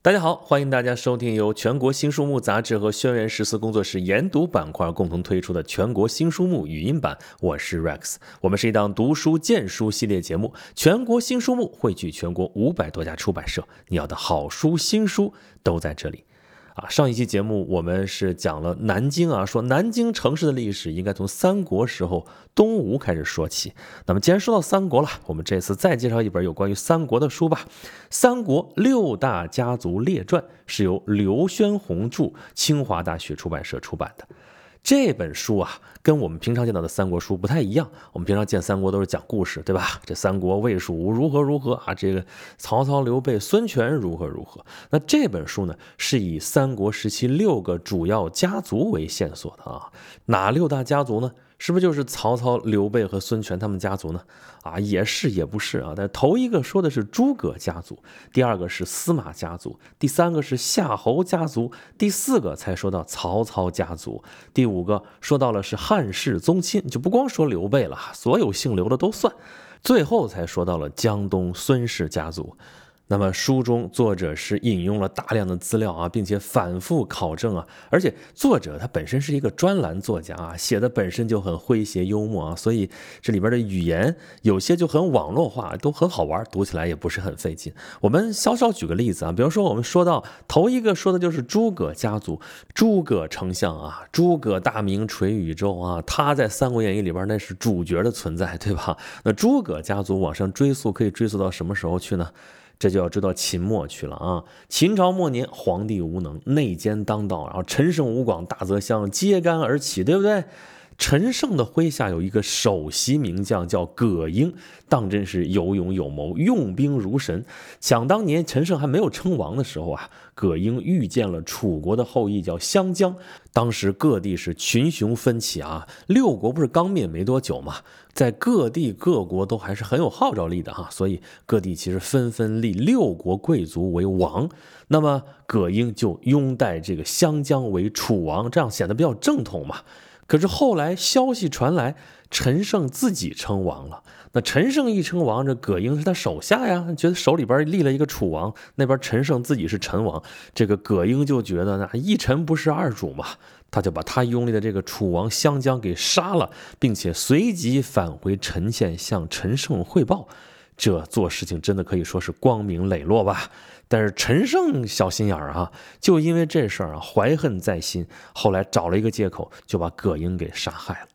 大家好，欢迎大家收听由全国新书目杂志和轩辕十四工作室研读板块共同推出的全国新书目语音版。我是 Rex，我们是一档读书荐书系列节目。全国新书目汇聚全国五百多家出版社，你要的好书新书都在这里。啊，上一期节目我们是讲了南京啊，说南京城市的历史应该从三国时候东吴开始说起。那么既然说到三国了，我们这次再介绍一本有关于三国的书吧，《三国六大家族列传》是由刘宣宏著，清华大学出版社出版的。这本书啊，跟我们平常见到的三国书不太一样。我们平常见三国都是讲故事，对吧？这三国魏蜀吴如何如何啊？这个曹操、刘备、孙权如何如何？那这本书呢，是以三国时期六个主要家族为线索的啊。哪六大家族呢？是不是就是曹操、刘备和孙权他们家族呢？啊，也是也不是啊。但头一个说的是诸葛家族，第二个是司马家族，第三个是夏侯家族，第四个才说到曹操家族，第五个说到了是汉室宗亲，就不光说刘备了，所有姓刘的都算，最后才说到了江东孙氏家族。那么书中作者是引用了大量的资料啊，并且反复考证啊，而且作者他本身是一个专栏作家啊，写的本身就很诙谐幽默啊，所以这里边的语言有些就很网络化，都很好玩，读起来也不是很费劲。我们稍稍举个例子啊，比如说我们说到头一个说的就是诸葛家族，诸葛丞相啊，诸葛大名垂宇宙啊，他在《三国演义》里边那是主角的存在，对吧？那诸葛家族往上追溯，可以追溯到什么时候去呢？这就要知道秦末去了啊！秦朝末年，皇帝无能，内奸当道，然后陈胜、吴广、大泽乡揭竿而起，对不对？陈胜的麾下有一个首席名将叫葛英，当真是有勇有谋，用兵如神。想当年陈胜还没有称王的时候啊，葛英遇见了楚国的后裔叫湘江，当时各地是群雄纷起啊，六国不是刚灭没多久嘛。在各地各国都还是很有号召力的哈，所以各地其实纷纷立六国贵族为王。那么葛英就拥戴这个湘江为楚王，这样显得比较正统嘛。可是后来消息传来，陈胜自己称王了。那陈胜一称王，这葛英是他手下呀，觉得手里边立了一个楚王，那边陈胜自己是陈王，这个葛英就觉得那一臣不是二主嘛。他就把他拥立的这个楚王湘江给杀了，并且随即返回陈县向陈胜汇报。这做事情真的可以说是光明磊落吧？但是陈胜小心眼儿啊，就因为这事儿啊怀恨在心，后来找了一个借口就把葛英给杀害了。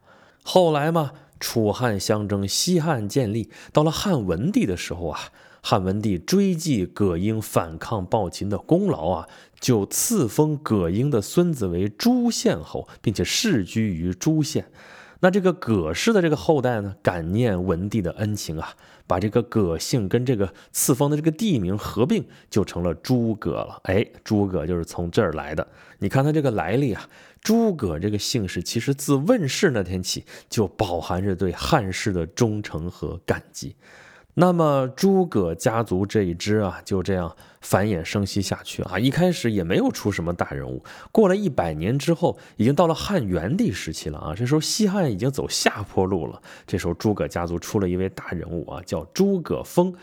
后来嘛，楚汉相争，西汉建立，到了汉文帝的时候啊。汉文帝追记葛英反抗暴秦的功劳啊，就赐封葛英的孙子为朱县侯，并且世居于朱县。那这个葛氏的这个后代呢，感念文帝的恩情啊，把这个葛姓跟这个赐封的这个地名合并，就成了诸葛了。哎，诸葛就是从这儿来的。你看他这个来历啊，诸葛这个姓氏其实自问世那天起，就饱含着对汉室的忠诚和感激。那么诸葛家族这一支啊，就这样繁衍生息下去啊。一开始也没有出什么大人物。过了一百年之后，已经到了汉元帝时期了啊。这时候西汉已经走下坡路了。这时候诸葛家族出了一位大人物啊，叫诸葛丰。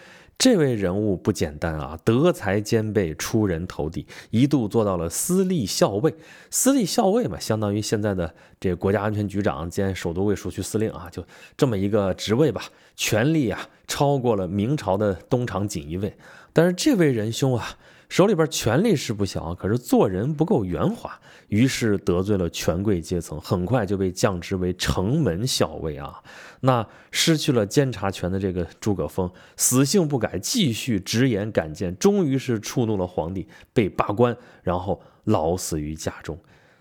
这位人物不简单啊，德才兼备，出人头地，一度做到了私立校尉。私立校尉嘛，相当于现在的这国家安全局长兼首都卫戍区司令啊，就这么一个职位吧，权力啊超过了明朝的东厂锦衣卫。但是这位仁兄啊。手里边权力是不小，可是做人不够圆滑，于是得罪了权贵阶层，很快就被降职为城门校尉啊。那失去了监察权的这个诸葛丰，死性不改，继续直言敢谏，终于是触怒了皇帝，被罢官，然后老死于家中。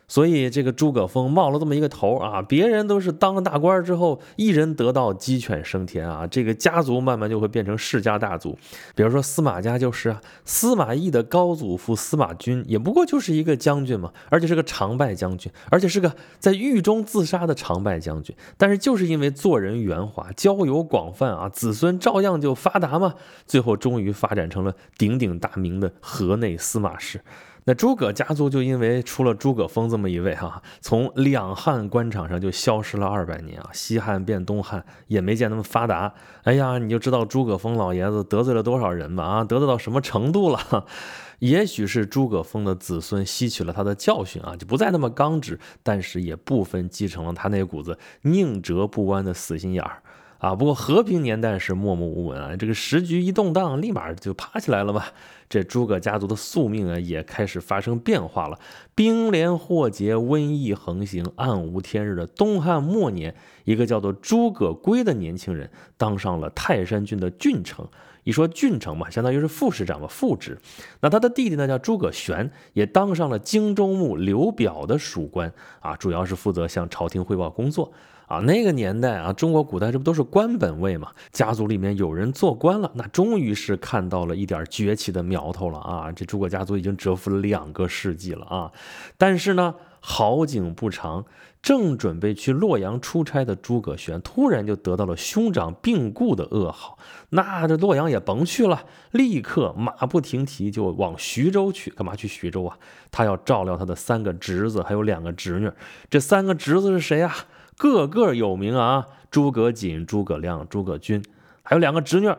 所以这个诸葛丰冒了这么一个头啊，别人都是当了大官之后，一人得道鸡犬升天啊，这个家族慢慢就会变成世家大族。比如说司马家就是啊，司马懿的高祖父司马君也不过就是一个将军嘛，而且是个常败将军，而且是个在狱中自杀的常败将军。但是就是因为做人圆滑，交友广泛啊，子孙照样就发达嘛，最后终于发展成了鼎鼎大名的河内司马氏。那诸葛家族就因为出了诸葛丰这么一位哈，从两汉官场上就消失了二百年啊，西汉变东汉也没见那么发达。哎呀，你就知道诸葛丰老爷子得罪了多少人吧啊，得罪到什么程度了？也许是诸葛丰的子孙吸取了他的教训啊，就不再那么刚直，但是也部分继承了他那股子宁折不弯的死心眼儿啊。不过和平年代是默默无闻啊，这个时局一动荡，立马就爬起来了嘛。这诸葛家族的宿命啊，也开始发生变化了。兵连祸结，瘟疫横行，暗无天日的东汉末年，一个叫做诸葛珪的年轻人当上了泰山郡的郡丞。一说郡丞嘛，相当于是副市长嘛，副职。那他的弟弟呢，叫诸葛玄，也当上了荆州牧刘表的属官啊，主要是负责向朝廷汇报工作啊。那个年代啊，中国古代这不都是官本位嘛？家族里面有人做官了，那终于是看到了一点崛起的苗头了啊！这诸葛家族已经蛰伏了两个世纪了啊，但是呢。好景不长，正准备去洛阳出差的诸葛玄，突然就得到了兄长病故的噩耗。那这洛阳也甭去了，立刻马不停蹄就往徐州去。干嘛去徐州啊？他要照料他的三个侄子，还有两个侄女。这三个侄子是谁啊？个个有名啊，诸葛瑾、诸葛亮、诸葛均，还有两个侄女。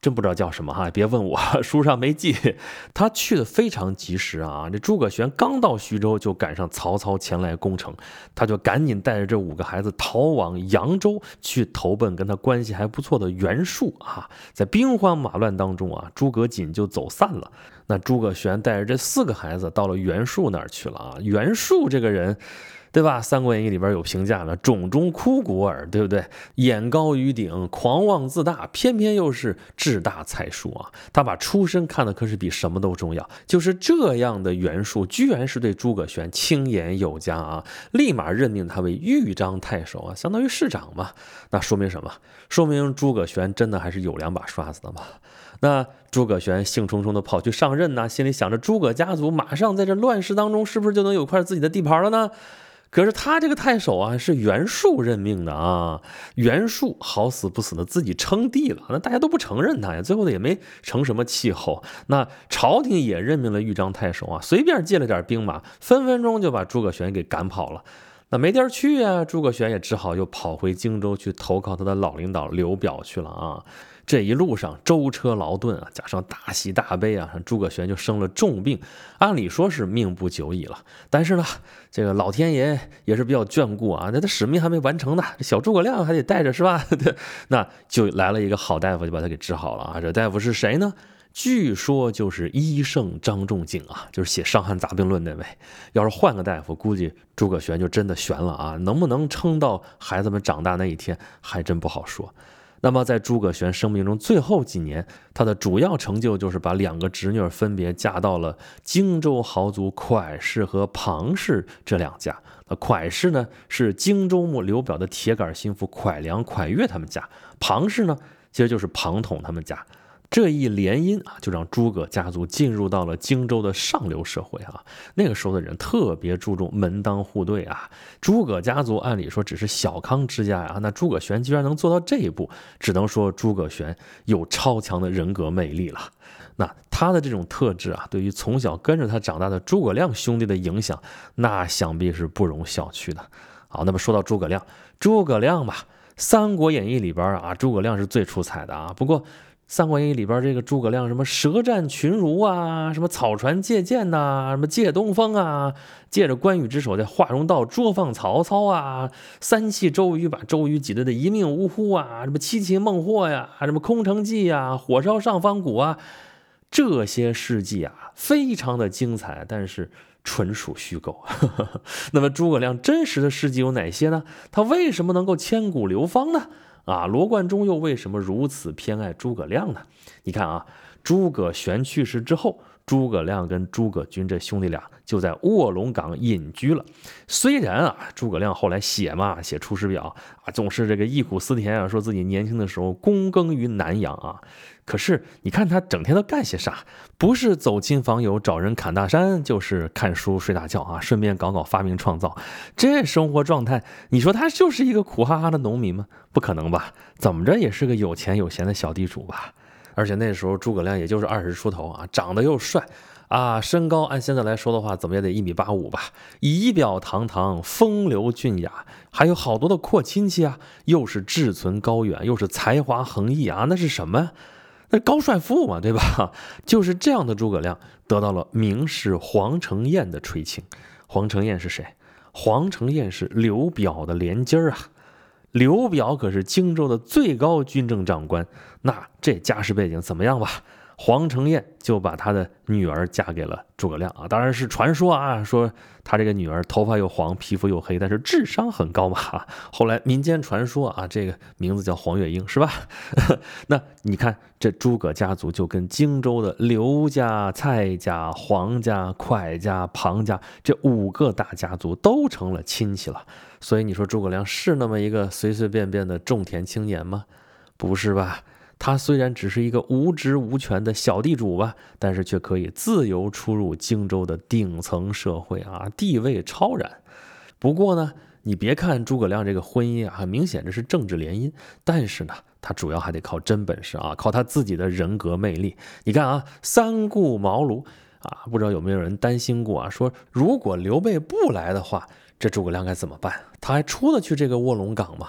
真不知道叫什么哈，别问我，书上没记。他去的非常及时啊，这诸葛玄刚到徐州，就赶上曹操前来攻城，他就赶紧带着这五个孩子逃往扬州，去投奔跟他关系还不错的袁术啊。在兵荒马乱当中啊，诸葛瑾就走散了。那诸葛玄带着这四个孩子到了袁术那儿去了啊。袁术这个人。对吧？《三国演义》里边有评价了，冢中枯骨耳，对不对？眼高于顶，狂妄自大，偏偏又是志大才疏啊！他把出身看的可是比什么都重要。就是这样的袁术，居然是对诸葛玄轻言有加啊！立马任命他为豫章太守啊，相当于市长嘛。那说明什么？说明诸葛玄真的还是有两把刷子的嘛。那诸葛玄兴冲冲的跑去上任呢，心里想着诸葛家族马上在这乱世当中，是不是就能有块自己的地盘了呢？可是他这个太守啊，是袁术任命的啊。袁术好死不死的自己称帝了，那大家都不承认他呀。最后呢，也没成什么气候。那朝廷也任命了豫章太守啊，随便借了点兵马，分分钟就把诸葛玄给赶跑了。那没地儿去呀，诸葛玄也只好又跑回荆州去投靠他的老领导刘表去了啊。这一路上舟车劳顿啊，加上大喜大悲啊，诸葛玄就生了重病，按理说是命不久矣了。但是呢，这个老天爷也是比较眷顾啊，那他使命还没完成呢，这小诸葛亮还得带着是吧？那就来了一个好大夫，就把他给治好了啊。这大夫是谁呢？据说就是医圣张仲景啊，就是写《伤寒杂病论》那位。要是换个大夫，估计诸葛玄就真的悬了啊！能不能撑到孩子们长大那一天，还真不好说。那么，在诸葛玄生命中最后几年，他的主要成就就是把两个侄女分别嫁到了荆州豪族蒯氏和庞氏这两家。那蒯氏呢，是荆州牧刘表的铁杆心腹蒯良、蒯越他们家；庞氏呢，其实就是庞统他们家。这一联姻啊，就让诸葛家族进入到了荆州的上流社会啊。那个时候的人特别注重门当户对啊。诸葛家族按理说只是小康之家呀，那诸葛玄居然能做到这一步，只能说诸葛玄有超强的人格魅力了。那他的这种特质啊，对于从小跟着他长大的诸葛亮兄弟的影响，那想必是不容小觑的。好，那么说到诸葛亮，诸葛亮吧，《三国演义》里边啊，诸葛亮是最出彩的啊。不过。《三国演义》里边这个诸葛亮，什么舌战群儒啊，什么草船借箭呐，什么借东风啊，借着关羽之手在华容道捉放曹操啊，三气周瑜把周瑜挤得的一命呜呼啊，什么七擒孟获呀，什么空城计呀，火烧上方谷啊，这些事迹啊，非常的精彩，但是纯属虚构。那么诸葛亮真实的事迹有哪些呢？他为什么能够千古流芳呢？啊，罗贯中又为什么如此偏爱诸葛亮呢？你看啊，诸葛玄去世之后，诸葛亮跟诸葛均这兄弟俩就在卧龙岗隐居了。虽然啊，诸葛亮后来写嘛，写《出师表》啊，总是这个忆苦思甜啊，说自己年轻的时候躬耕于南阳啊。可是你看他整天都干些啥？不是走亲访友找人侃大山，就是看书睡大觉啊，顺便搞搞发明创造。这生活状态，你说他就是一个苦哈哈的农民吗？不可能吧？怎么着也是个有钱有闲的小地主吧？而且那时候诸葛亮也就是二十出头啊，长得又帅啊，身高按现在来说的话，怎么也得一米八五吧？仪表堂堂，风流俊雅，还有好多的阔亲戚啊，又是志存高远，又是才华横溢啊，那是什么？那高帅富嘛，对吧？就是这样的诸葛亮，得到了名士黄承彦的垂青。黄承彦是谁？黄承彦是刘表的连襟儿啊。刘表可是荆州的最高军政长官，那这家世背景怎么样吧？黄承彦就把他的女儿嫁给了诸葛亮啊，当然是传说啊，说他这个女儿头发又黄，皮肤又黑，但是智商很高嘛。后来民间传说啊，这个名字叫黄月英，是吧？那你看这诸葛家族就跟荆州的刘家、蔡家、黄家、蒯家、庞家这五个大家族都成了亲戚了。所以你说诸葛亮是那么一个随随便便的种田青年吗？不是吧？他虽然只是一个无职无权的小地主吧，但是却可以自由出入荆州的顶层社会啊，地位超然。不过呢，你别看诸葛亮这个婚姻啊，很明显这是政治联姻，但是呢，他主要还得靠真本事啊，靠他自己的人格魅力。你看啊，三顾茅庐啊，不知道有没有人担心过啊？说如果刘备不来的话，这诸葛亮该怎么办？他还出得去这个卧龙岗吗？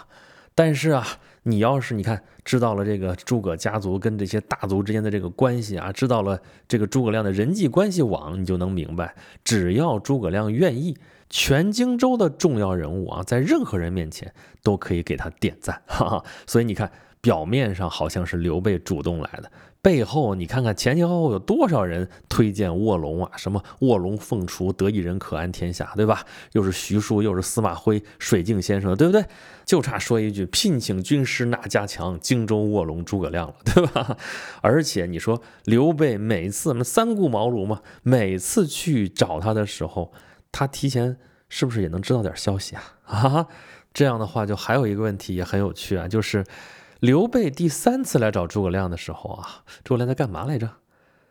但是啊，你要是你看知道了这个诸葛家族跟这些大族之间的这个关系啊，知道了这个诸葛亮的人际关系网，你就能明白，只要诸葛亮愿意，全荆州的重要人物啊，在任何人面前都可以给他点赞。哈哈，所以你看，表面上好像是刘备主动来的。背后你看看前前后后有多少人推荐卧龙啊？什么卧龙凤雏，得一人可安天下，对吧？又是徐庶，又是司马徽、水镜先生，对不对？就差说一句聘请军师哪家强，荆州卧龙诸葛亮了，对吧？而且你说刘备每次么三顾茅庐嘛，每次去找他的时候，他提前是不是也能知道点消息啊？啊，这样的话就还有一个问题也很有趣啊，就是。刘备第三次来找诸葛亮的时候啊，诸葛亮在干嘛来着？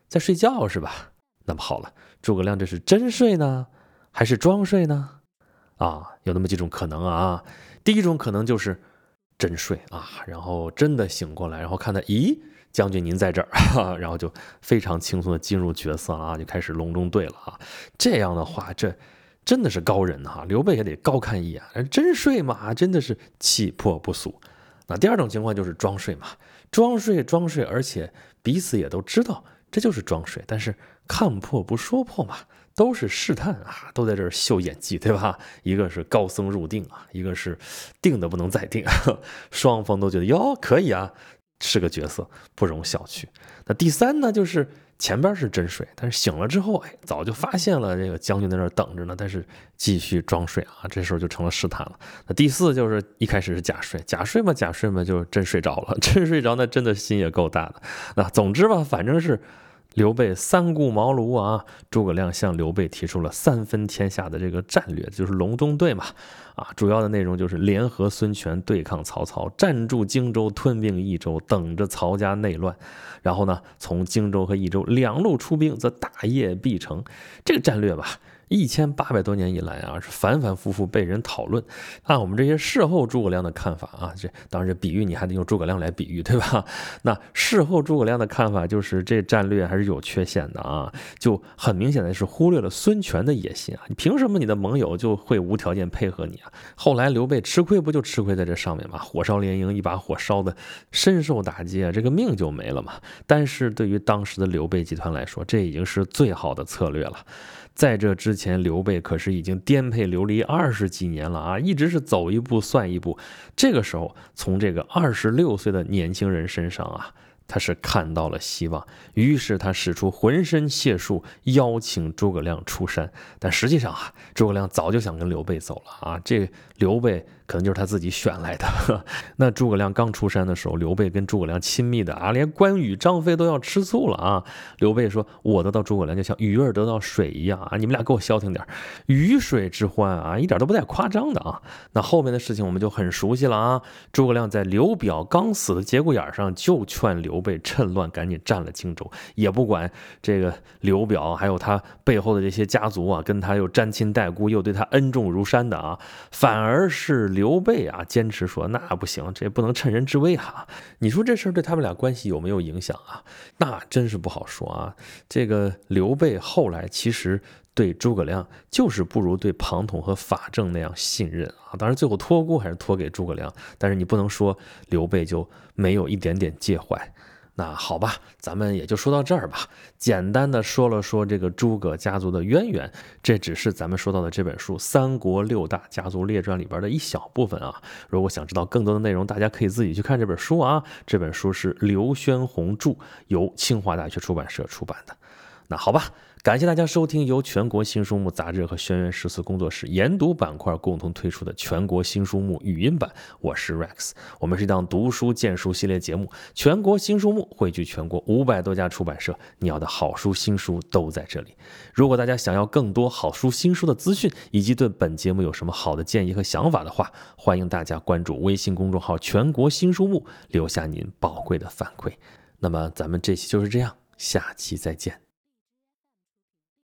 在睡觉是吧？那么好了，诸葛亮这是真睡呢，还是装睡呢？啊，有那么几种可能啊。第一种可能就是真睡啊，然后真的醒过来，然后看到，咦，将军您在这儿，然后就非常轻松的进入角色啊，就开始隆中对了啊。这样的话，这真的是高人哈，刘备也得高看一眼。真睡嘛，真的是气魄不俗。那第二种情况就是装睡嘛，装睡装睡，而且彼此也都知道这就是装睡，但是看破不说破嘛，都是试探啊，都在这儿秀演技，对吧？一个是高僧入定啊，一个是定的不能再定，双方都觉得哟可以啊，是个角色，不容小觑。那第三呢，就是。前边是真睡，但是醒了之后，哎，早就发现了这个将军在那儿等着呢，但是继续装睡啊，这时候就成了试探了。那第四就是一开始是假睡，假睡嘛，假睡嘛，就真睡着了，真睡着那真的心也够大的。那总之吧，反正是。刘备三顾茅庐啊，诸葛亮向刘备提出了三分天下的这个战略，就是隆中对嘛，啊，主要的内容就是联合孙权对抗曹操，占住荆州，吞并益州，等着曹家内乱，然后呢，从荆州和益州两路出兵，则大业必成。这个战略吧。一千八百多年以来啊，是反反复复被人讨论。按我们这些事后诸葛亮的看法啊，这当然这比喻你还得用诸葛亮来比喻，对吧？那事后诸葛亮的看法就是这战略还是有缺陷的啊，就很明显的是忽略了孙权的野心啊。你凭什么你的盟友就会无条件配合你啊？后来刘备吃亏不就吃亏在这上面吗？火烧连营，一把火烧的深受打击啊，这个命就没了嘛。但是对于当时的刘备集团来说，这已经是最好的策略了。在这之前，刘备可是已经颠沛流离二十几年了啊，一直是走一步算一步。这个时候，从这个二十六岁的年轻人身上啊。他是看到了希望，于是他使出浑身解数邀请诸葛亮出山。但实际上啊，诸葛亮早就想跟刘备走了啊。这刘备可能就是他自己选来的。那诸葛亮刚出山的时候，刘备跟诸葛亮亲密的啊，连关羽、张飞都要吃醋了啊。刘备说：“我得到诸葛亮就像鱼儿得到水一样啊，你们俩给我消停点，鱼水之欢啊，一点都不带夸张的啊。”那后面的事情我们就很熟悉了啊。诸葛亮在刘表刚死的节骨眼上就劝刘。备趁乱赶紧占了荆州，也不管这个刘表还有他背后的这些家族啊，跟他又沾亲带故，又对他恩重如山的啊，反而是刘备啊，坚持说那不行，这不能趁人之危哈。你说这事儿对他们俩关系有没有影响啊？那真是不好说啊。这个刘备后来其实对诸葛亮就是不如对庞统和法正那样信任啊。当然最后托孤还是托给诸葛亮，但是你不能说刘备就没有一点点介怀。那好吧，咱们也就说到这儿吧。简单的说了说这个诸葛家族的渊源，这只是咱们说到的这本书《三国六大家族列传》里边的一小部分啊。如果想知道更多的内容，大家可以自己去看这本书啊。这本书是刘轩宏著，由清华大学出版社出版的。那好吧。感谢大家收听由全国新书目杂志和轩辕十四工作室研读板块共同推出的全国新书目语音版。我是 Rex，我们是一档读书荐书系列节目。全国新书目汇聚全国五百多家出版社，你要的好书新书都在这里。如果大家想要更多好书新书的资讯，以及对本节目有什么好的建议和想法的话，欢迎大家关注微信公众号“全国新书目”，留下您宝贵的反馈。那么咱们这期就是这样，下期再见。